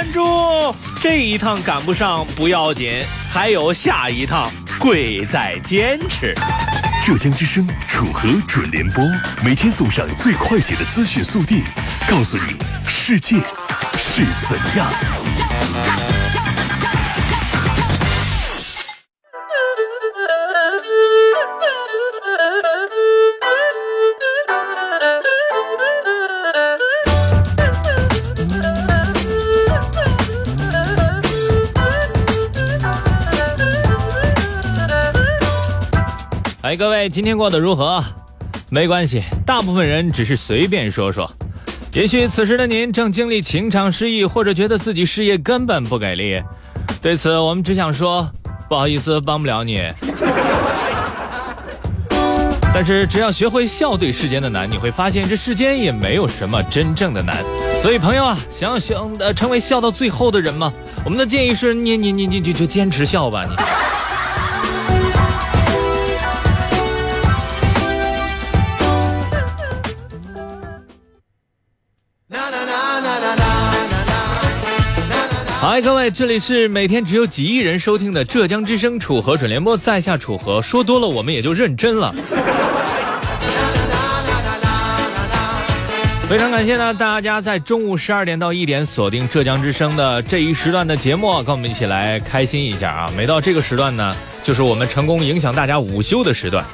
关注！这一趟赶不上不要紧，还有下一趟，贵在坚持。浙江之声楚河准联播，每天送上最快捷的资讯速递，告诉你世界是怎样。哎，各位，今天过得如何？没关系，大部分人只是随便说说。也许此时的您正经历情场失意，或者觉得自己事业根本不给力。对此，我们只想说，不好意思，帮不了你。但是，只要学会笑对世间的难，你会发现这世间也没有什么真正的难。所以，朋友啊，想要想呃成为笑到最后的人吗？我们的建议是，你你你你就就坚持笑吧，你。各位，这里是每天只有几亿人收听的浙江之声楚河准联播，在下楚河，说多了我们也就认真了。非常感谢呢，大家在中午十二点到一点锁定浙江之声的这一时段的节目，跟我们一起来开心一下啊！每到这个时段呢，就是我们成功影响大家午休的时段。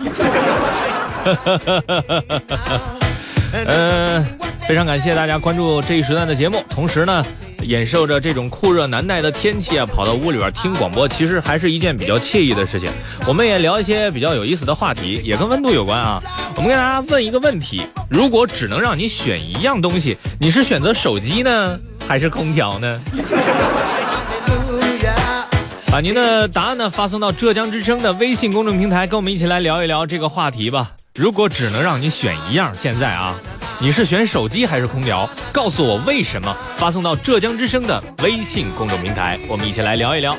嗯，非常感谢大家关注这一时段的节目，同时呢。忍受着这种酷热难耐的天气啊，跑到屋里边听广播，其实还是一件比较惬意的事情。我们也聊一些比较有意思的话题，也跟温度有关啊。我们跟大家问一个问题：如果只能让你选一样东西，你是选择手机呢，还是空调呢？把您的答案呢发送到浙江之声的微信公众平台，跟我们一起来聊一聊这个话题吧。如果只能让你选一样，现在啊。你是选手机还是空调？告诉我为什么？发送到浙江之声的微信公众平台，我们一起来聊一聊。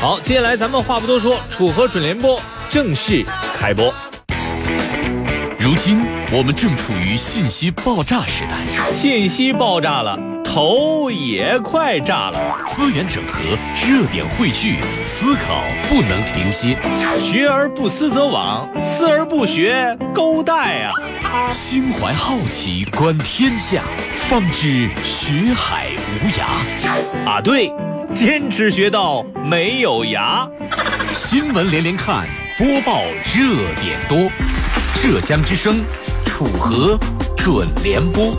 好，接下来咱们话不多说，楚河准联播正式开播。如今我们正处于信息爆炸时代，信息爆炸了。头也快炸了，资源整合，热点汇聚，思考不能停歇。学而不思则罔，思而不学，勾带啊！心怀好奇，观天下，方知学海无涯。啊，对，坚持学到没有涯。新闻连连看，播报热点多。浙江之声，楚河准联播。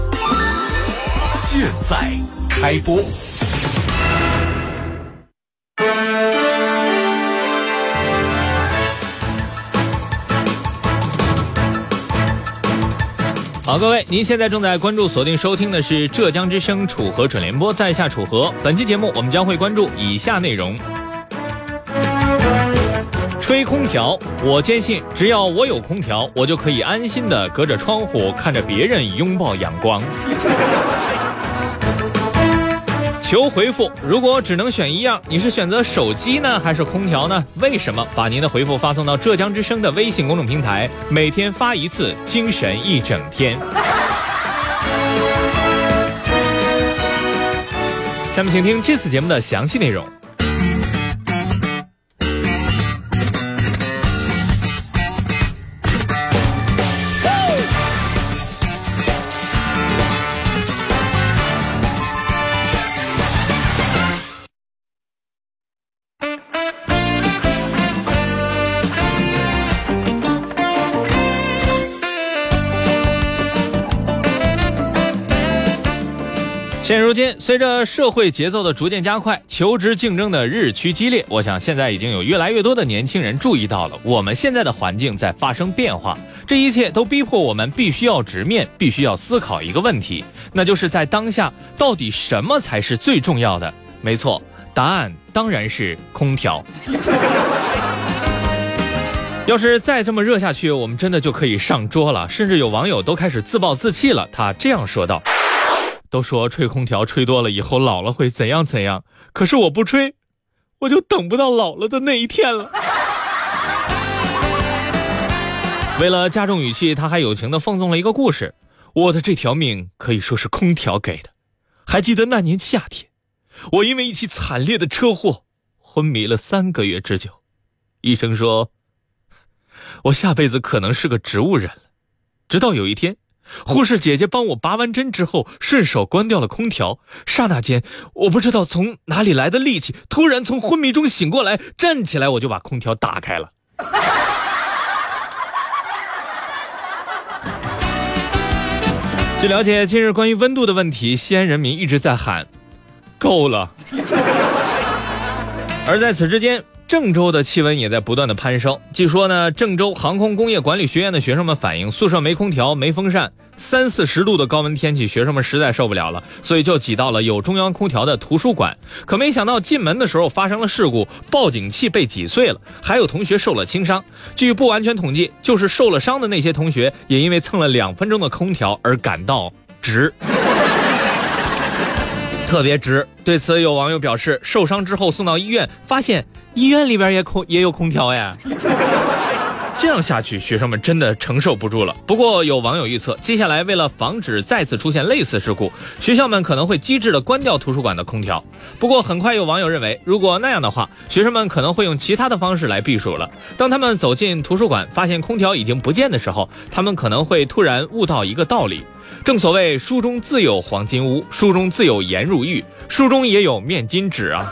现在开播。好，各位，您现在正在关注、锁定收听的是浙江之声楚河准联播，在下楚河。本期节目我们将会关注以下内容：吹空调，我坚信，只要我有空调，我就可以安心的隔着窗户看着别人拥抱阳光。求回复，如果只能选一样，你是选择手机呢，还是空调呢？为什么？把您的回复发送到浙江之声的微信公众平台，每天发一次，精神一整天。下面请听这次节目的详细内容。现如今，随着社会节奏的逐渐加快，求职竞争的日趋激烈，我想现在已经有越来越多的年轻人注意到了，我们现在的环境在发生变化，这一切都逼迫我们必须要直面，必须要思考一个问题，那就是在当下，到底什么才是最重要的？没错，答案当然是空调。要是再这么热下去，我们真的就可以上桌了，甚至有网友都开始自暴自弃了。他这样说道。都说吹空调吹多了以后老了会怎样怎样，可是我不吹，我就等不到老了的那一天了。为了加重语气，他还友情的奉送了一个故事：我的这条命可以说是空调给的。还记得那年夏天，我因为一起惨烈的车祸昏迷了三个月之久。医生说，我下辈子可能是个植物人了。直到有一天，护士姐姐帮我拔完针之后，顺手关掉了空调。刹那间，我不知道从哪里来的力气，突然从昏迷中醒过来，站起来，我就把空调打开了。据了解，近日关于温度的问题，西安人民一直在喊“够了”。而在此之间，郑州的气温也在不断的攀升。据说呢，郑州航空工业管理学院的学生们反映，宿舍没空调、没风扇，三四十度的高温天气，学生们实在受不了了，所以就挤到了有中央空调的图书馆。可没想到进门的时候发生了事故，报警器被挤碎了，还有同学受了轻伤。据不完全统计，就是受了伤的那些同学，也因为蹭了两分钟的空调而感到值。特别值。对此，有网友表示，受伤之后送到医院，发现医院里边也空也有空调呀。这样下去，学生们真的承受不住了。不过，有网友预测，接下来为了防止再次出现类似事故，学校们可能会机智的关掉图书馆的空调。不过，很快有网友认为，如果那样的话，学生们可能会用其他的方式来避暑了。当他们走进图书馆，发现空调已经不见的时候，他们可能会突然悟到一个道理：正所谓书中自有黄金屋，书中自有颜如玉，书中也有面巾纸啊。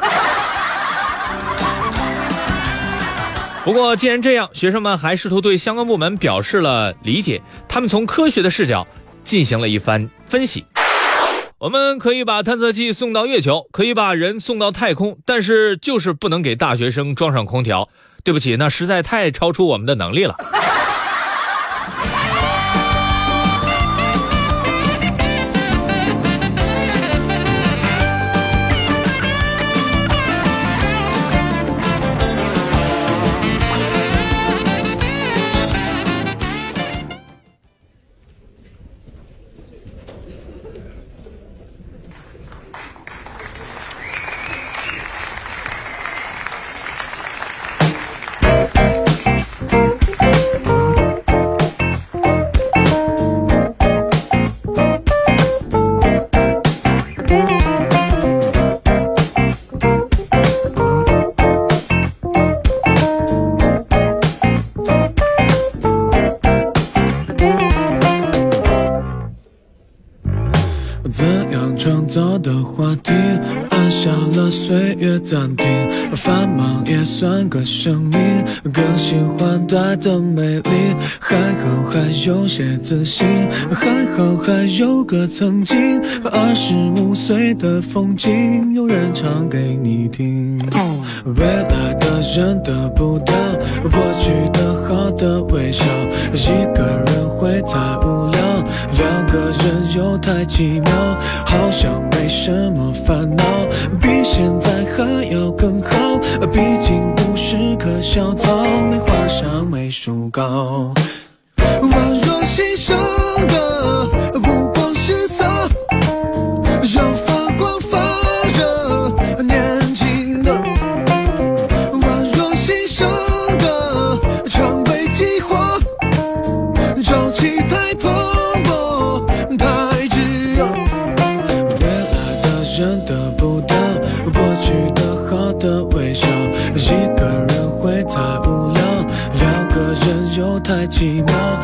不过，既然这样，学生们还试图对相关部门表示了理解。他们从科学的视角进行了一番分析。我们可以把探测器送到月球，可以把人送到太空，但是就是不能给大学生装上空调。对不起，那实在太超出我们的能力了。的话题，按下了岁月暂停，繁忙也算个生命，更喜欢短的美丽，还好还有些自信，还好还有个曾经，二十五岁的风景，有人唱给你听。未来的人得不到过去的好的微笑，一个人会太无聊，两个人又太奇妙，好像没什么烦恼，比现在还要更好，毕竟不是棵小草，没画上美术稿，宛若寂寞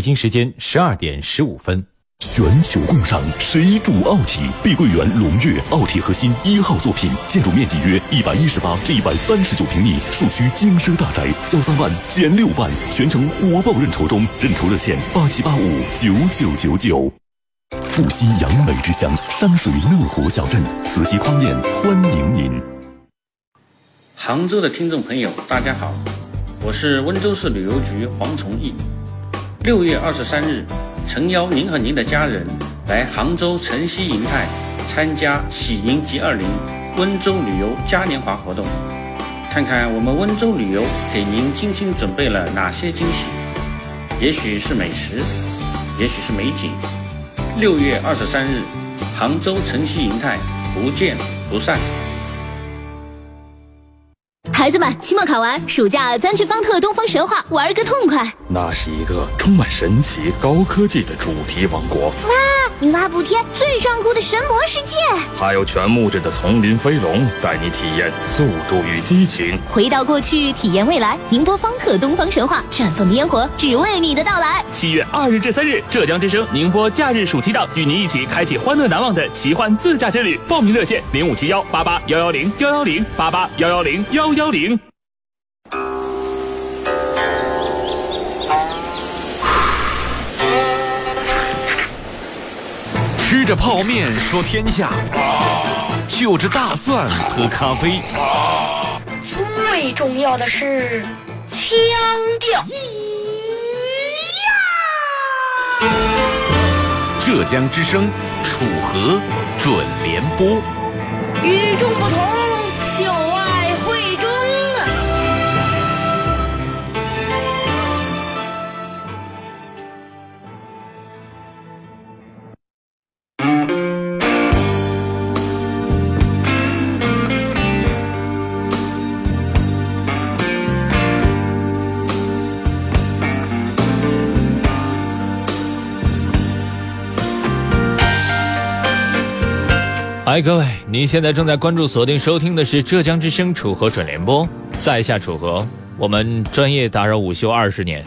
北京时间十二点十五分。全球共赏，谁主奥体？碧桂园龙悦奥体核心一号作品，建筑面积约一百一十八至一百三十九平米，墅区精奢大宅，交三万减六万，全程火爆认筹中，认筹热线八七八五九九九九。阜西杨梅之乡，山水乐活小镇，慈溪匡宴欢迎您。杭州的听众朋友，大家好，我是温州市旅游局黄崇义。六月二十三日。诚邀您和您的家人来杭州城西银泰参加喜迎 G 二零温州旅游嘉年华活动，看看我们温州旅游给您精心准备了哪些惊喜。也许是美食，也许是美景。六月二十三日，杭州城西银泰，不见不散。孩子们，期末考完，暑假咱去方特东方神话玩个痛快。那是一个充满神奇高科技的主题王国。哇，女娲补天最炫酷的神魔世界，还有全木质的丛林飞龙，带你体验速度与激情。回到过去，体验未来。宁波方特东方神话，绽放的烟火，只为你的到来。七月二日至三日，浙江之声宁波假日暑期档，与您一起开启欢乐难忘的奇幻自驾之旅。报名热线：零五七幺八八幺幺零幺幺零八八幺幺零幺幺。零，吃着泡面说天下，就着大蒜喝咖啡。最重要的是腔调。浙江之声楚河准联播，与众不同。各位，您现在正在关注、锁定、收听的是浙江之声楚河准联播，在下楚河，我们专业打扰午休二十年。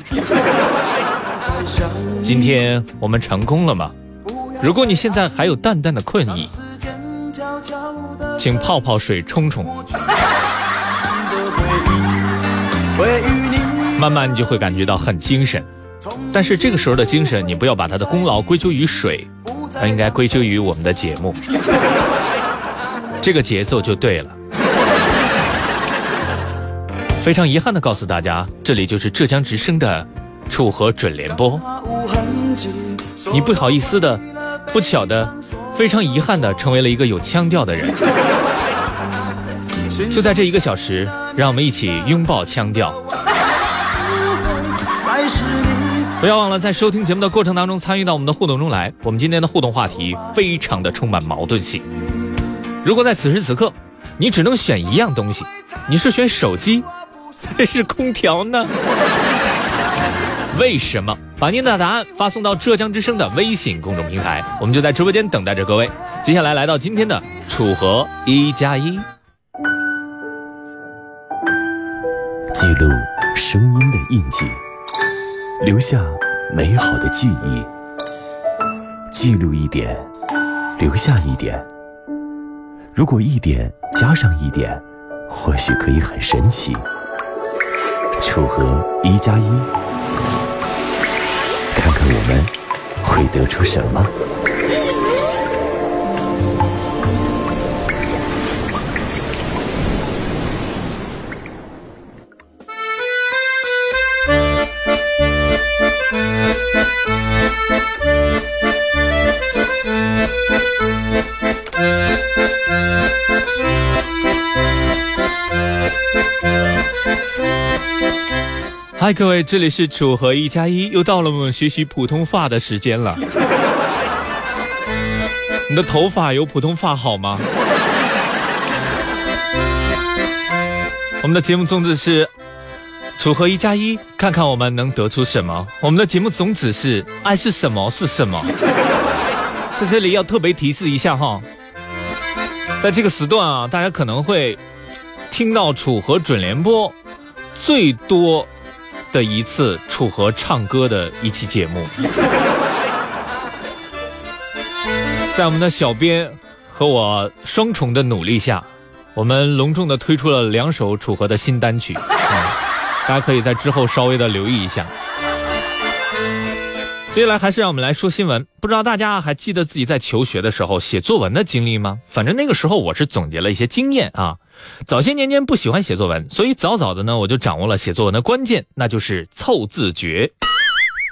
今天我们成功了吗？如果你现在还有淡淡的困意，请泡泡水冲冲，慢慢你就会感觉到很精神。但是这个时候的精神，你不要把它的功劳归咎于水。它应该归咎于我们的节目，这个节奏就对了。非常遗憾的告诉大家，这里就是浙江之声的楚河准联播。你不好意思的、不巧的、非常遗憾的成为了一个有腔调的人。就在这一个小时，让我们一起拥抱腔调。不要忘了在收听节目的过程当中参与到我们的互动中来。我们今天的互动话题非常的充满矛盾性。如果在此时此刻，你只能选一样东西，你是选手机还是空调呢？为什么？把您的答案发送到浙江之声的微信公众平台，我们就在直播间等待着各位。接下来来到今天的楚河一加一，记录声音的印记。留下美好的记忆，记录一点，留下一点。如果一点加上一点，或许可以很神奇。楚河一加一，看看我们会得出什么。嗨，各位，这里是楚河一加一，又到了我们学习普通话的时间了。你的头发有普通话好吗？我们的节目宗旨是楚河一加一，看看我们能得出什么。我们的节目宗旨是爱是什么是什么。在这里要特别提示一下哈，在这个时段啊，大家可能会听到楚河准联播。最多的一次楚河唱歌的一期节目，在我们的小编和我双重的努力下，我们隆重的推出了两首楚河的新单曲，嗯，大家可以在之后稍微的留意一下。接下来还是让我们来说新闻。不知道大家还记得自己在求学的时候写作文的经历吗？反正那个时候我是总结了一些经验啊。早些年间不喜欢写作文，所以早早的呢我就掌握了写作文的关键，那就是凑字诀。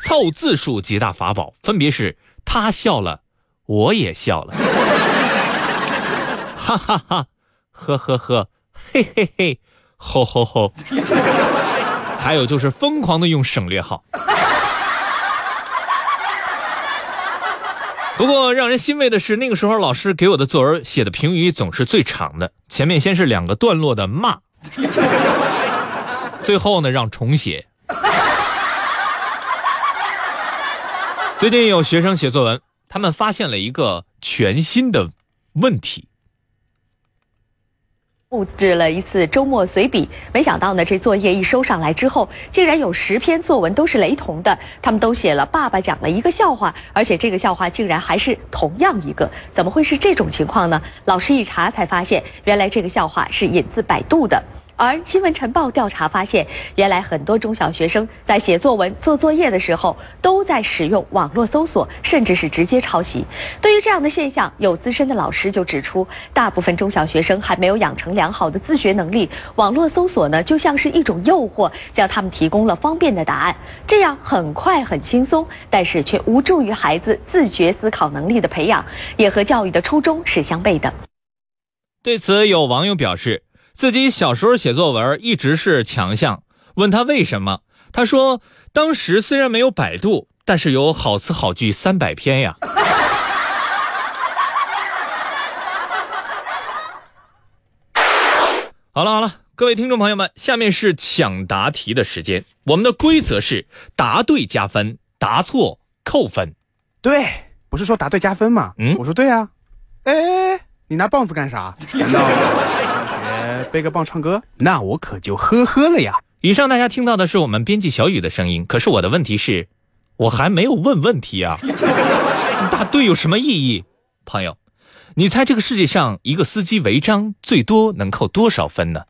凑字数几大法宝，分别是他笑了，我也笑了，哈哈哈，呵呵呵，嘿嘿嘿，吼吼吼，还有就是疯狂的用省略号。不过让人欣慰的是，那个时候老师给我的作文写的评语总是最长的，前面先是两个段落的骂，最后呢让重写。最近有学生写作文，他们发现了一个全新的问题。布置了一次周末随笔，没想到呢，这作业一收上来之后，竟然有十篇作文都是雷同的。他们都写了爸爸讲了一个笑话，而且这个笑话竟然还是同样一个，怎么会是这种情况呢？老师一查才发现，原来这个笑话是引自百度的。而新闻晨报调查发现，原来很多中小学生在写作文、做作业的时候，都在使用网络搜索，甚至是直接抄袭。对于这样的现象，有资深的老师就指出，大部分中小学生还没有养成良好的自学能力，网络搜索呢就像是一种诱惑，向他们提供了方便的答案，这样很快很轻松，但是却无助于孩子自觉思考能力的培养，也和教育的初衷是相悖的。对此，有网友表示。自己小时候写作文一直是强项，问他为什么？他说：“当时虽然没有百度，但是有好词好句三百篇呀。”好了好了，各位听众朋友们，下面是抢答题的时间。我们的规则是答对加分，答错扣分。对，不是说答对加分吗？嗯，我说对啊。哎，你拿棒子干啥？背个棒唱歌，那我可就呵呵了呀！以上大家听到的是我们编辑小雨的声音。可是我的问题是，我还没有问问题啊！答对有什么意义？朋友，你猜这个世界上一个司机违章最多能扣多少分呢？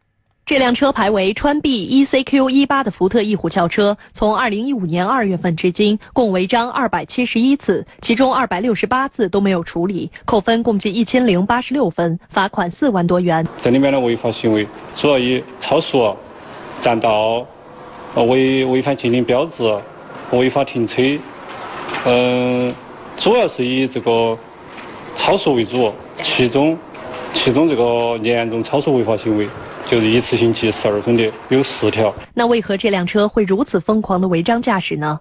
这辆车牌为川 B ECQ 一八的福特翼虎轿车，从二零一五年二月份至今，共违章二百七十一次，其中二百六十八次都没有处理，扣分共计一千零八十六分，罚款四万多元。这里面的违法行为主要以超速、占道、违违反禁令标志、违法停车，嗯，主要是以这个超速为主，其中其中这个严重超速违法行为。就是一次性记十二分的有四条。那为何这辆车会如此疯狂的违章驾驶呢？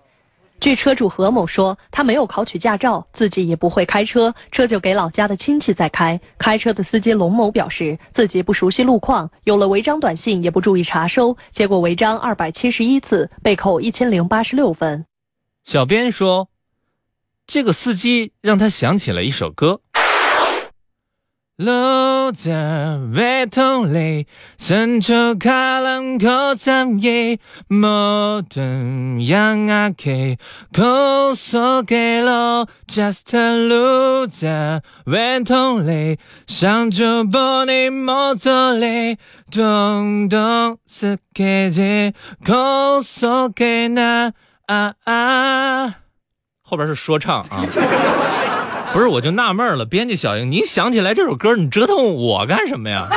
据车主何某说，他没有考取驾照，自己也不会开车，车就给老家的亲戚在开。开车的司机龙某表示，自己不熟悉路况，有了违章短信也不注意查收，结果违章二百七十一次，被扣一千零八十六分。小编说，这个司机让他想起了一首歌。路在回头里，伸出开朗口参与，莫等让阿 K 给路，just 路在回头里，想就不你莫走里，咚咚是给的告诉给那啊啊，后边是说唱啊。不是，我就纳闷了，编辑小英，你想起来这首歌，你折腾我干什么呀？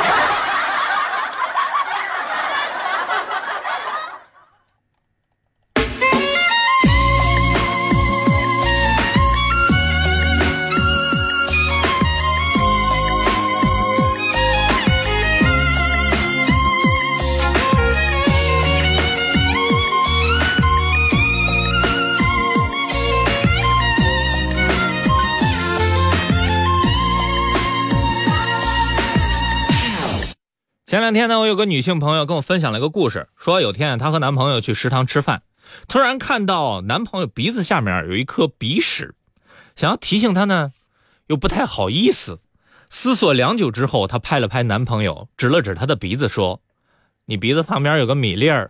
天呢，我有个女性朋友跟我分享了一个故事，说有天她和男朋友去食堂吃饭，突然看到男朋友鼻子下面有一颗鼻屎，想要提醒他呢，又不太好意思。思索良久之后，她拍了拍男朋友，指了指他的鼻子说：“你鼻子旁边有个米粒儿。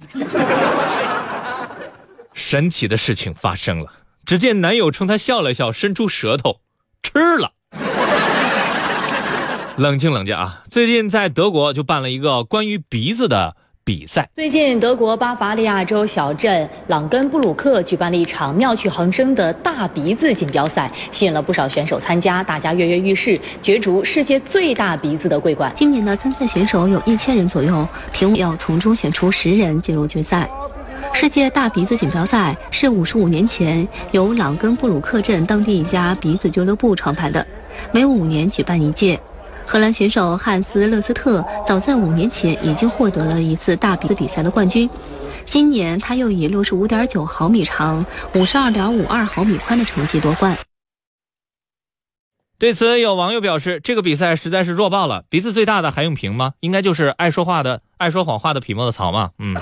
神奇的事情发生了，只见男友冲她笑了笑，伸出舌头吃了。冷静冷静啊！最近在德国就办了一个关于鼻子的比赛。最近，德国巴伐利亚州小镇朗根布鲁克举办了一场妙趣横生的大鼻子锦标赛，吸引了不少选手参加，大家跃跃欲试，角逐世界最大鼻子的桂冠。今年的参赛选手有一千人左右，评委要从中选出十人进入决赛。世界大鼻子锦标赛是五十五年前由朗根布鲁克镇当地一家鼻子俱乐部创办的，每五年举办一届。荷兰选手汉斯·勒斯特早在五年前已经获得了一次大鼻子比赛的冠军，今年他又以六十五点九毫米长、五十二点五二毫米宽的成绩夺冠。对此，有网友表示：“这个比赛实在是弱爆了，鼻子最大的还用评吗？应该就是爱说话的、爱说谎话的匹莫的曹嘛。”嗯。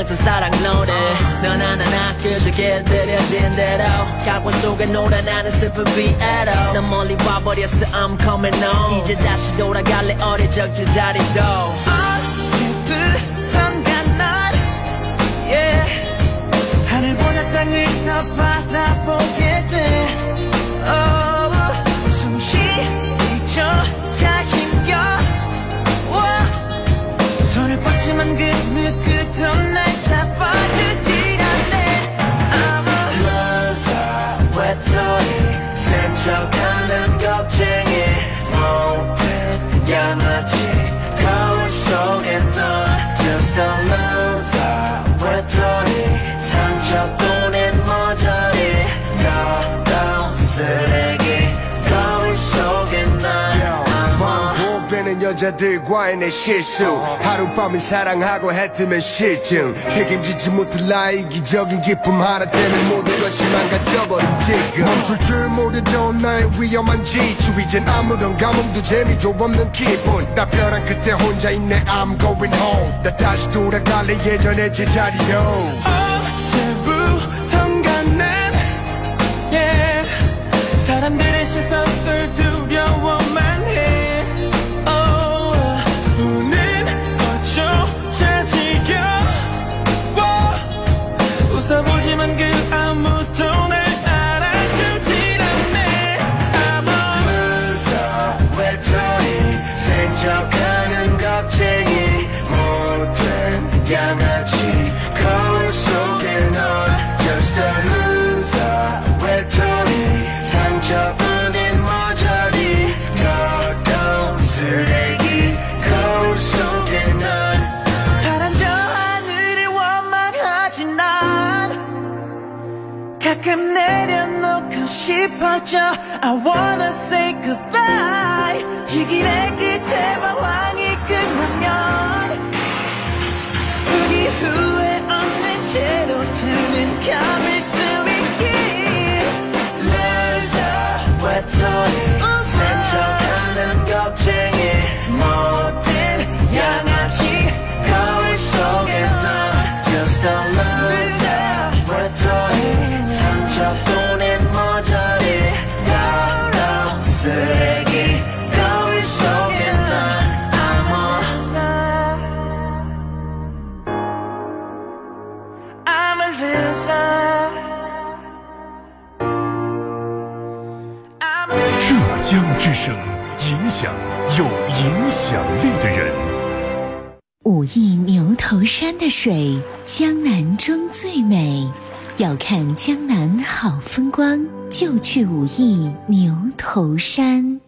듣겠어 해망전 사랑 노래 넌 하나나 그저 길들여진 대로 각본 속에 놀아 나는 슬픈 비애로 넌 멀리 와버렸어 I'm coming home 이제 다시 돌아갈래 어릴 적 제자리 여자들과의 내 실수. 하룻밤을 사랑하고 해뜨면 실증. 책임지지 못할 나의 이기적인 기쁨. 하나 때문에 모든 것이 망가져버린 지금. 멈출 줄 모르던 나의 위험한 지추 이젠 아무런 감흥도 재미도 없는 기분. 나 벼랑 끝에 혼자 있네. I'm going home. 나 다시 돌아갈래. 예전의 제자리로 싶어져 I wanna say goodbye 이 길의 끝 水，江南中最美。要看江南好风光，就去武义牛头山。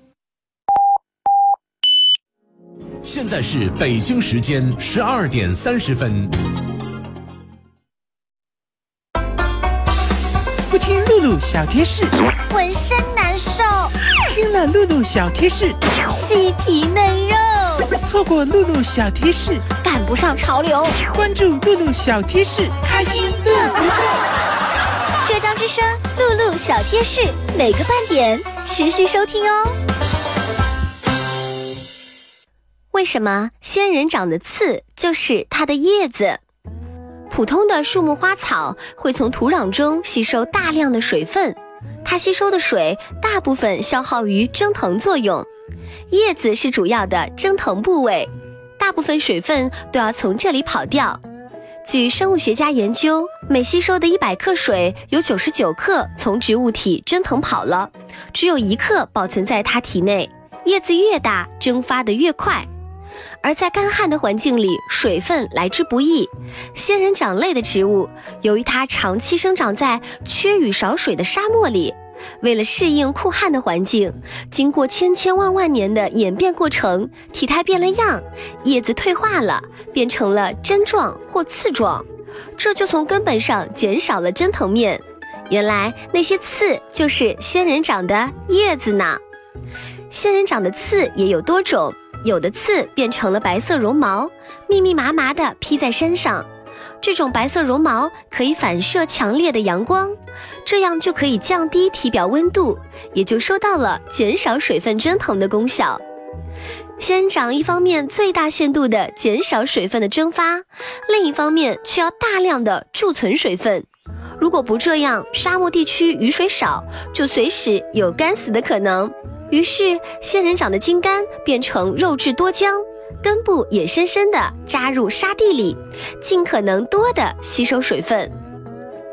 现在是北京时间十二点三十分。不听露露小贴士，浑身难受；听了露露小贴士，细皮嫩肉。错过露露小贴士，赶不上潮流。关注露露小贴士，开心乐不乐？浙江之声露露小贴士，每个半点持续收听哦。为什么仙人掌的刺就是它的叶子？普通的树木花草会从土壤中吸收大量的水分，它吸收的水大部分消耗于蒸腾作用。叶子是主要的蒸腾部位，大部分水分都要从这里跑掉。据生物学家研究，每吸收的一百克水，有九十九克从植物体蒸腾跑了，只有一克保存在它体内。叶子越大，蒸发的越快。而在干旱的环境里，水分来之不易。仙人掌类的植物，由于它长期生长在缺雨少水的沙漠里，为了适应酷旱的环境，经过千千万万年的演变过程，体态变了样，叶子退化了，变成了针状或刺状，这就从根本上减少了蒸腾面。原来那些刺就是仙人掌的叶子呢。仙人掌的刺也有多种。有的刺变成了白色绒毛，密密麻麻地披在身上。这种白色绒毛可以反射强烈的阳光，这样就可以降低体表温度，也就收到了减少水分蒸腾的功效。仙人掌一方面最大限度地减少水分的蒸发，另一方面却要大量的贮存水分。如果不这样，沙漠地区雨水少，就随时有干死的可能。于是，仙人掌的茎干变成肉质多浆，根部也深深地扎入沙地里，尽可能多地吸收水分。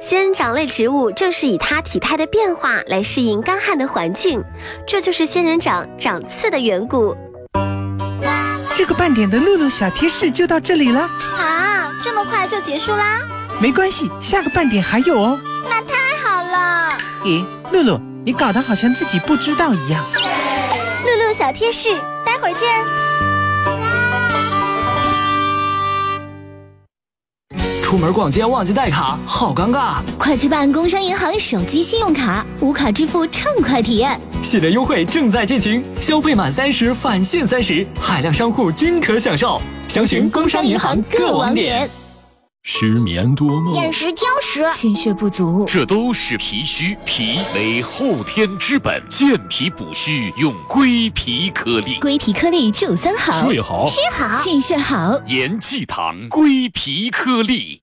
仙人掌类植物正是以它体态的变化来适应干旱的环境，这就是仙人掌长刺的缘故。这个半点的露露小贴士就到这里了啊！这么快就结束啦？没关系，下个半点还有哦。那太好了。咦，露露。你搞得好像自己不知道一样。露露小贴士，待会儿见。出门逛街忘记带卡，好尴尬。快去办工商银行手机信用卡，无卡支付畅快体验。系列优惠正在进行，消费满三十返现三十，海量商户均可享受。详询工商银行各网点。失眠多梦，眼食挑食，气血不足，这都是脾虚。脾为后天之本，健脾补虚用归脾颗粒。归脾颗粒助三好：睡好、吃好、气血好。延济堂归脾颗粒。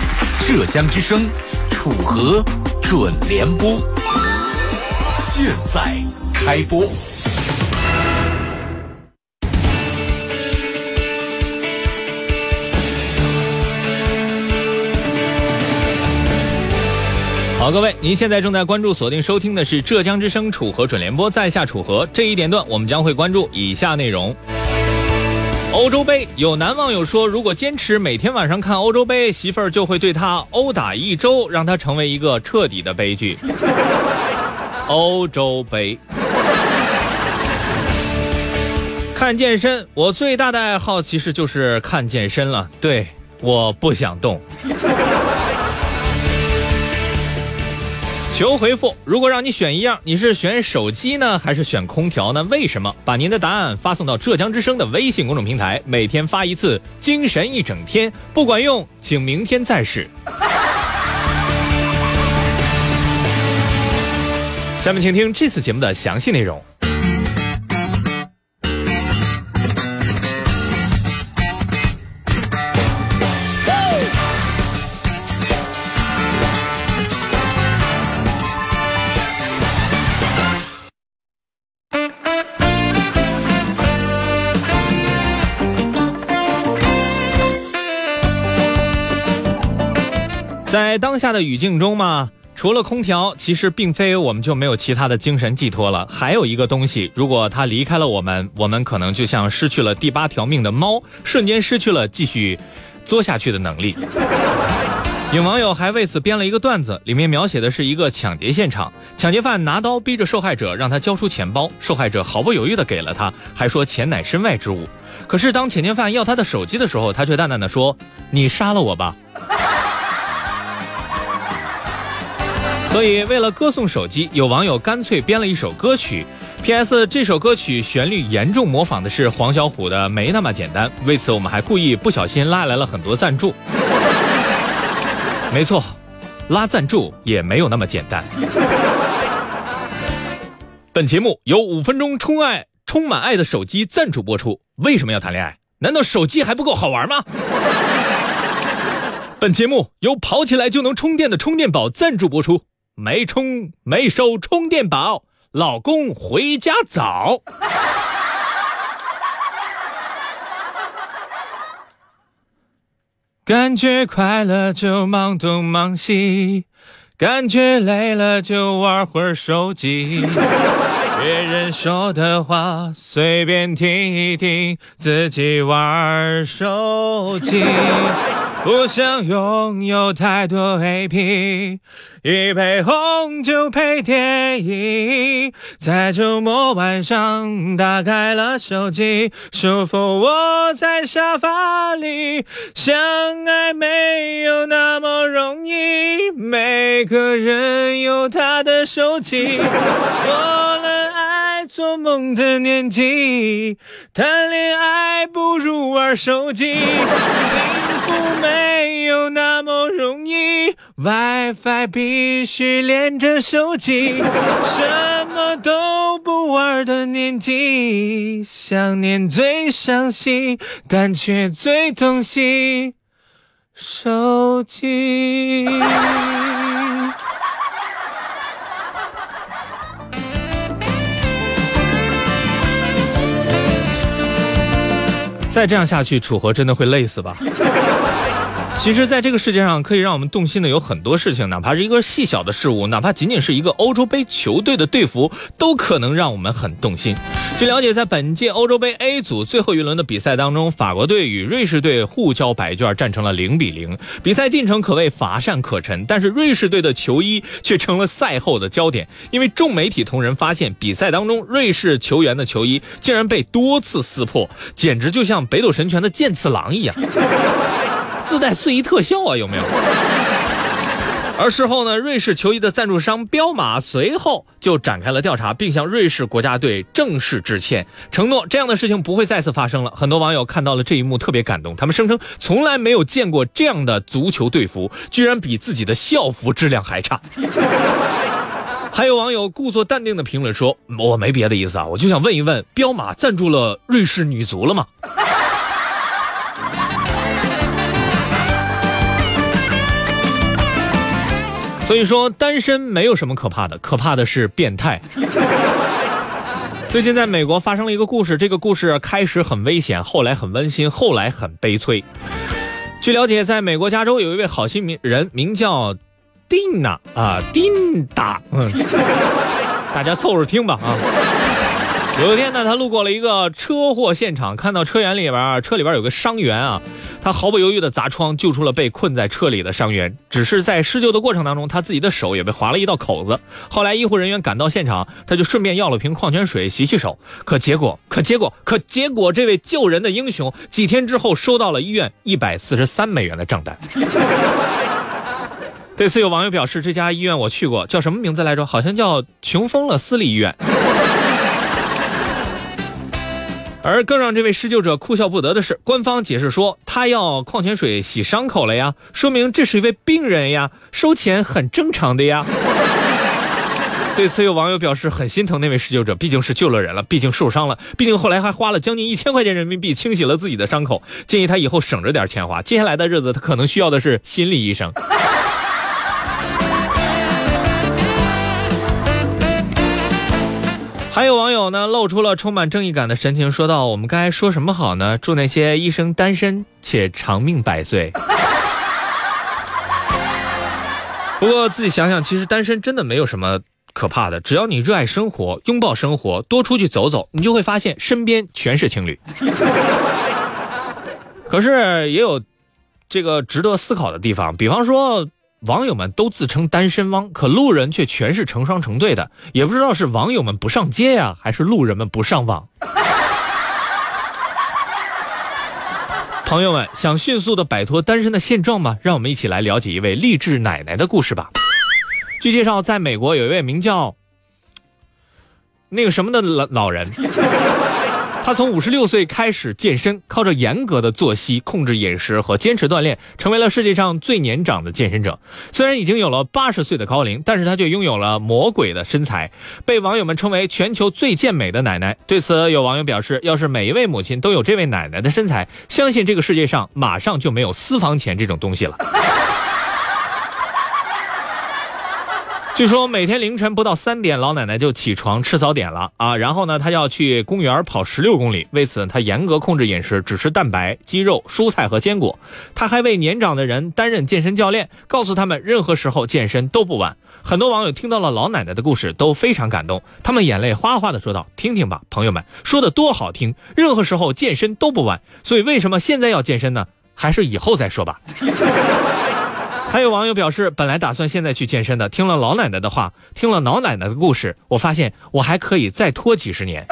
浙江之声，楚河准联播。现在开播。好，各位，您现在正在关注、锁定收听的是浙江之声楚河准联播，在下楚河这一点段，我们将会关注以下内容：欧洲杯，有男网友说，如果坚持每天晚上看欧洲杯，媳妇儿就会对他殴打一周，让他成为一个彻底的悲剧。欧洲杯，看健身，我最大的爱好其实就是看健身了。对，我不想动。求回复，如果让你选一样，你是选手机呢，还是选空调呢？为什么？把您的答案发送到浙江之声的微信公众平台，每天发一次，精神一整天。不管用，请明天再试。下面请听这次节目的详细内容。在当下的语境中嘛，除了空调，其实并非我们就没有其他的精神寄托了。还有一个东西，如果它离开了我们，我们可能就像失去了第八条命的猫，瞬间失去了继续作下去的能力。有网友还为此编了一个段子，里面描写的是一个抢劫现场，抢劫犯拿刀逼着受害者让他交出钱包，受害者毫不犹豫地给了他，还说钱乃身外之物。可是当抢劫犯要他的手机的时候，他却淡淡的说：“你杀了我吧。”所以为了歌颂手机，有网友干脆编了一首歌曲。P.S. 这首歌曲旋律严重模仿的是黄小琥的《没那么简单》，为此我们还故意不小心拉来了很多赞助。没错，拉赞助也没有那么简单。本节目由五分钟充爱充满爱的手机赞助播出。为什么要谈恋爱？难道手机还不够好玩吗？本节目由跑起来就能充电的充电宝赞助播出。没充没收充电宝，老公回家早。感觉快乐就忙东忙西，感觉累了就玩会儿手机。别人说的话随便听一听，自己玩手机。不想拥有太多 AP，一杯红酒配电影，在周末晚上打开了手机，舒服窝在沙发里。相爱没有那么容易，每个人有他的手机。我 做梦的年纪，谈恋爱不如玩手机。幸福没有那么容易，WiFi 必须连着手机，什么都不玩的年纪，想念最伤心，但却最痛心，手机。再这样下去，楚河真的会累死吧？其实，在这个世界上，可以让我们动心的有很多事情，哪怕是一个细小的事物，哪怕仅仅是一个欧洲杯球队的队服，都可能让我们很动心。据了解，在本届欧洲杯 A 组最后一轮的比赛当中，法国队与瑞士队互交白卷，战成了零比零。比赛进程可谓乏善可陈，但是瑞士队的球衣却成了赛后的焦点，因为众媒体同仁发现，比赛当中瑞士球员的球衣竟然被多次撕破，简直就像北斗神拳的剑次郎一样。自带碎衣特效啊，有没有？而事后呢，瑞士球衣的赞助商彪马随后就展开了调查，并向瑞士国家队正式致歉，承诺这样的事情不会再次发生了。很多网友看到了这一幕，特别感动，他们声称从来没有见过这样的足球队服，居然比自己的校服质量还差。还有网友故作淡定的评论说：“我没别的意思啊，我就想问一问，彪马赞助了瑞士女足了吗？”所以说，单身没有什么可怕的，可怕的是变态。最近在美国发生了一个故事，这个故事开始很危险，后来很温馨，后来很悲催。据了解，在美国加州有一位好心名人，名叫丁娜啊，丁达，嗯，大家凑合听吧啊。有一天呢，他路过了一个车祸现场，看到车员里边，车里边有个伤员啊。他毫不犹豫地砸窗，救出了被困在车里的伤员。只是在施救的过程当中，他自己的手也被划了一道口子。后来医护人员赶到现场，他就顺便要了瓶矿泉水洗洗手。可结果，可结果，可结果，这位救人的英雄几天之后收到了医院一百四十三美元的账单。对此，有网友表示：“这家医院我去过，叫什么名字来着？好像叫穷疯了私立医院。”而更让这位施救者哭笑不得的是，官方解释说他要矿泉水洗伤口了呀，说明这是一位病人呀，收钱很正常的呀。对此，有网友表示很心疼那位施救者，毕竟是救了人了，毕竟受伤了，毕竟后来还花了将近一千块钱人民币清洗了自己的伤口，建议他以后省着点钱花，接下来的日子他可能需要的是心理医生。还有网友呢，露出了充满正义感的神情，说道：“我们该说什么好呢？祝那些一生单身且长命百岁。” 不过自己想想，其实单身真的没有什么可怕的，只要你热爱生活，拥抱生活，多出去走走，你就会发现身边全是情侣。可是也有这个值得思考的地方，比方说。网友们都自称单身汪，可路人却全是成双成对的，也不知道是网友们不上街呀，还是路人们不上网。朋友们想迅速的摆脱单身的现状吗？让我们一起来了解一位励志奶奶的故事吧。据介绍，在美国有一位名叫那个什么的老老人。他从五十六岁开始健身，靠着严格的作息、控制饮食和坚持锻炼，成为了世界上最年长的健身者。虽然已经有了八十岁的高龄，但是他却拥有了魔鬼的身材，被网友们称为全球最健美的奶奶。对此，有网友表示，要是每一位母亲都有这位奶奶的身材，相信这个世界上马上就没有私房钱这种东西了。据说每天凌晨不到三点，老奶奶就起床吃早点了啊，然后呢，她要去公园跑十六公里。为此，她严格控制饮食，只吃蛋白、鸡肉、蔬菜和坚果。她还为年长的人担任健身教练，告诉他们任何时候健身都不晚。很多网友听到了老奶奶的故事，都非常感动，他们眼泪哗哗的说道：“听听吧，朋友们说的多好听，任何时候健身都不晚。所以为什么现在要健身呢？还是以后再说吧。”还有网友表示，本来打算现在去健身的，听了老奶奶的话，听了老奶奶的故事，我发现我还可以再拖几十年。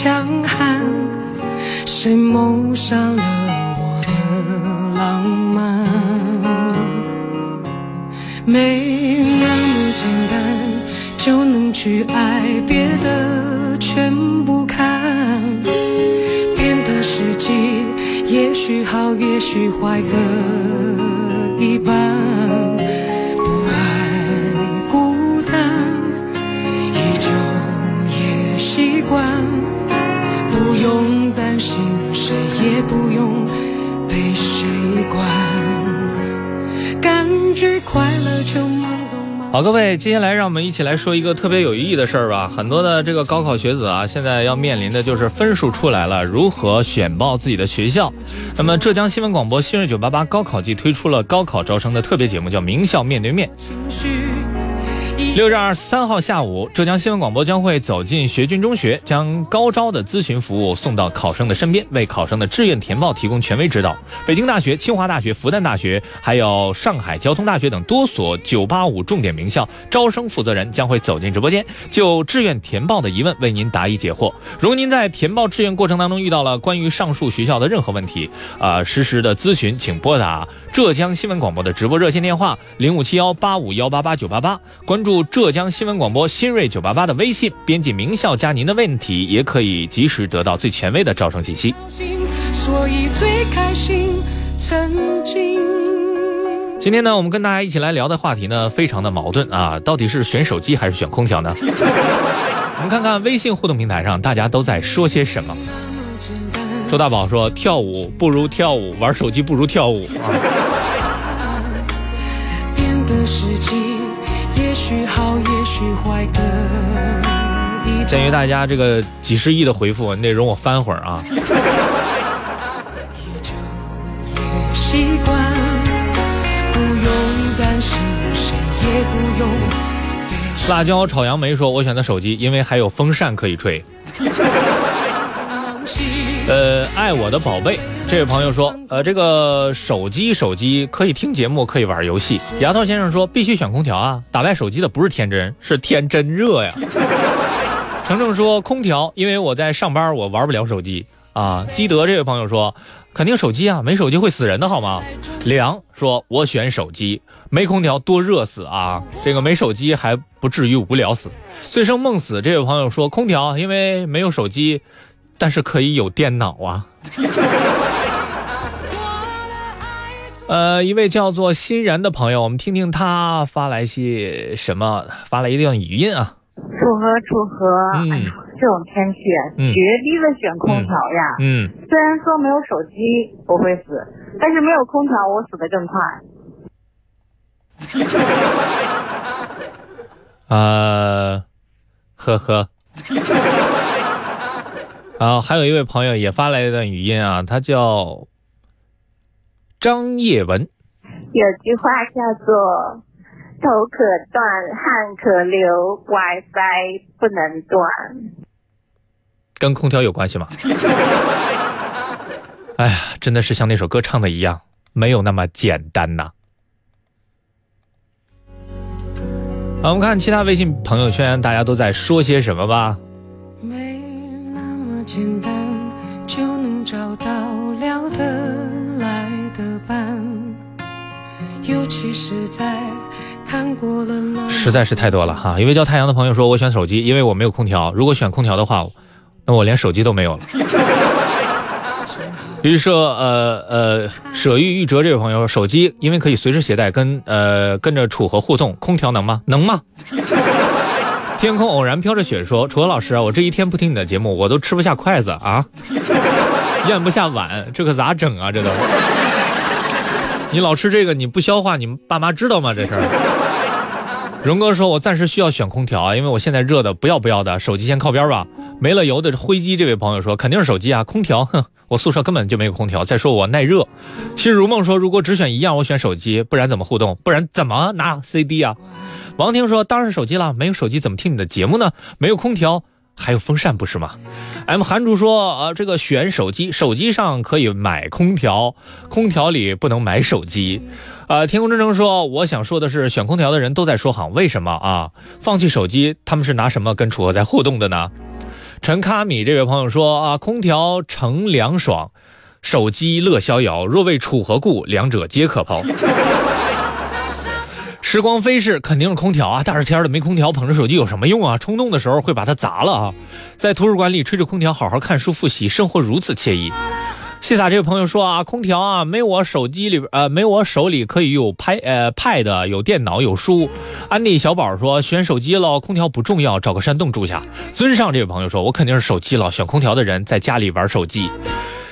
强悍谁谋杀了我的浪漫？没那么简单就能去爱，别的全不看。变的时机也许好，也许坏各一半。好，各位，接下来让我们一起来说一个特别有意义的事儿吧。很多的这个高考学子啊，现在要面临的就是分数出来了，如何选报自己的学校。那么，浙江新闻广播新锐九八八高考季推出了高考招生的特别节目，叫《名校面对面》。六月二十三号下午，浙江新闻广播将会走进学军中学，将高招的咨询服务送到考生的身边，为考生的志愿填报提供权威指导。北京大学、清华大学、复旦大学，还有上海交通大学等多所985重点名校招生负责人将会走进直播间，就志愿填报的疑问为您答疑解惑。如您在填报志愿过程当中遇到了关于上述学校的任何问题，啊，实时的咨询，请拨打浙江新闻广播的直播热线电话零五七幺八五幺八八九八八，关注。入浙江新闻广播新锐九八八的微信，编辑名校加您的问题，也可以及时得到最权威的招生信息。今天呢，我们跟大家一起来聊的话题呢，非常的矛盾啊，到底是选手机还是选空调呢？我们看看微信互动平台上大家都在说些什么。周大宝说：“跳舞不如跳舞，玩手机不如跳舞。”啊。鉴于大家这个几十亿的回复，你得容我翻会儿啊。也不用。辣椒炒杨梅说：“我选择手机，因为还有风扇可以吹。”呃，爱我的宝贝，这位朋友说：“呃，这个手机手机可以听节目，可以玩游戏。”牙套先生说：“必须选空调啊！打败手机的不是天真，是天真热呀。”程程说：“空调，因为我在上班，我玩不了手机啊。”基德这位朋友说。肯定手机啊，没手机会死人的好吗？凉说：“我选手机，没空调多热死啊！这个没手机还不至于无聊死。”醉生梦死这位朋友说：“空调，因为没有手机，但是可以有电脑啊。”呃，一位叫做欣然的朋友，我们听听他发来些什么，发来一段语音啊。楚河，楚河，嗯。这种天气，绝逼的选空调呀！嗯，虽然说没有手机不会死，但是没有空调我死的更快。呃，呵呵。啊，还有一位朋友也发来一段语音啊，他叫张叶文。有句话叫做“头可断，汗可流，WiFi 不能断”。跟空调有关系吗？哎呀，真的是像那首歌唱的一样，没有那么简单呐。我们看其他微信朋友圈，大家都在说些什么吧。没简单就能找到聊得来的伴，尤其是在看过了实在是太多了哈。一位叫太阳的朋友说：“我选手机，因为我没有空调。如果选空调的话。”那我连手机都没有了。于是说，呃呃，舍玉玉哲这位朋友说，手机因为可以随时携带，跟呃跟着楚河互动，空调能吗？能吗？天空偶然飘着雪说，楚河老师，我这一天不听你的节目，我都吃不下筷子啊，咽不下碗，这可咋整啊？这都，你老吃这个，你不消化，你爸妈知道吗？这事。荣哥说，我暂时需要选空调啊，因为我现在热的不要不要的，手机先靠边吧。没了油的灰机，这位朋友说肯定是手机啊，空调，哼，我宿舍根本就没有空调。再说我耐热。心如梦说，如果只选一样，我选手机，不然怎么互动？不然怎么拿 CD 啊？王婷说，当然是手机了，没有手机怎么听你的节目呢？没有空调，还有风扇不是吗？M 韩竹说，呃，这个选手机，手机上可以买空调，空调里不能买手机。呃，天空之城说，我想说的是，选空调的人都在说谎，为什么啊？放弃手机，他们是拿什么跟楚河在互动的呢？陈卡米这位朋友说啊，空调乘凉爽，手机乐逍遥。若为楚河故，两者皆可抛。时光飞逝，肯定是空调啊！大热天的没空调，捧着手机有什么用啊？冲动的时候会把它砸了啊！在图书馆里吹着空调，好好看书复习，生活如此惬意。谢撒这位朋友说啊，空调啊，没我手机里边呃，没我手里可以有拍呃 pad 有电脑有书。安迪小宝说选手机了，空调不重要，找个山洞住下。尊上这位朋友说，我肯定是手机了，选空调的人在家里玩手机。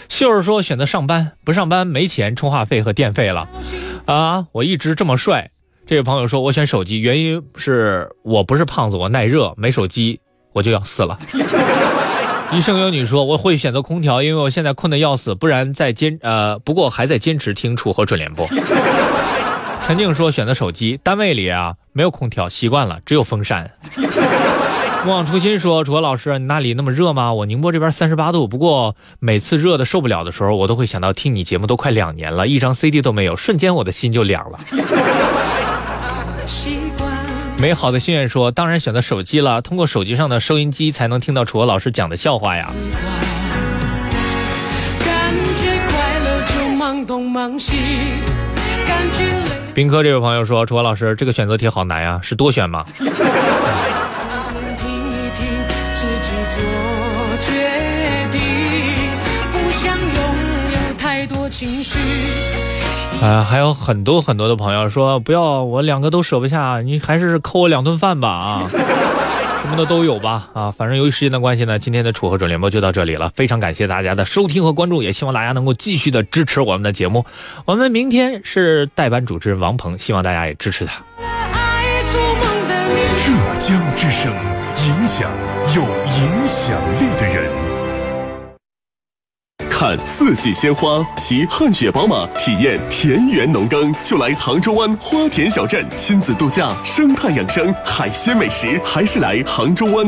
秀儿说选择上班，不上班没钱充话费和电费了。啊，我一直这么帅。这位朋友说我选手机，原因是我不是胖子，我耐热，没手机我就要死了。一生有你说我会选择空调，因为我现在困得要死，不然再坚呃，不过还在坚持听楚河准联播。陈静说选择手机，单位里啊没有空调，习惯了，只有风扇。莫忘初心说楚河老师，你那里那么热吗？我宁波这边三十八度，不过每次热的受不了的时候，我都会想到听你节目都快两年了，一张 CD 都没有，瞬间我的心就凉了。美好的心愿说：“当然选择手机了，通过手机上的收音机才能听到楚河老师讲的笑话呀。”宾科这位朋友说：“楚河老师，这个选择题好难呀，是多选吗？” 啊，还有很多很多的朋友说不要，我两个都舍不下，你还是扣我两顿饭吧啊，什么的都有吧啊，反正由于时间的关系呢，今天的楚河准联播就到这里了，非常感谢大家的收听和关注，也希望大家能够继续的支持我们的节目。我们明天是代班主持人王鹏，希望大家也支持他。浙江之声，影响有影响力的人。看四季鲜花，骑汗血宝马，体验田园农耕，就来杭州湾花田小镇亲子度假，生态养生，海鲜美食，还是来杭州湾。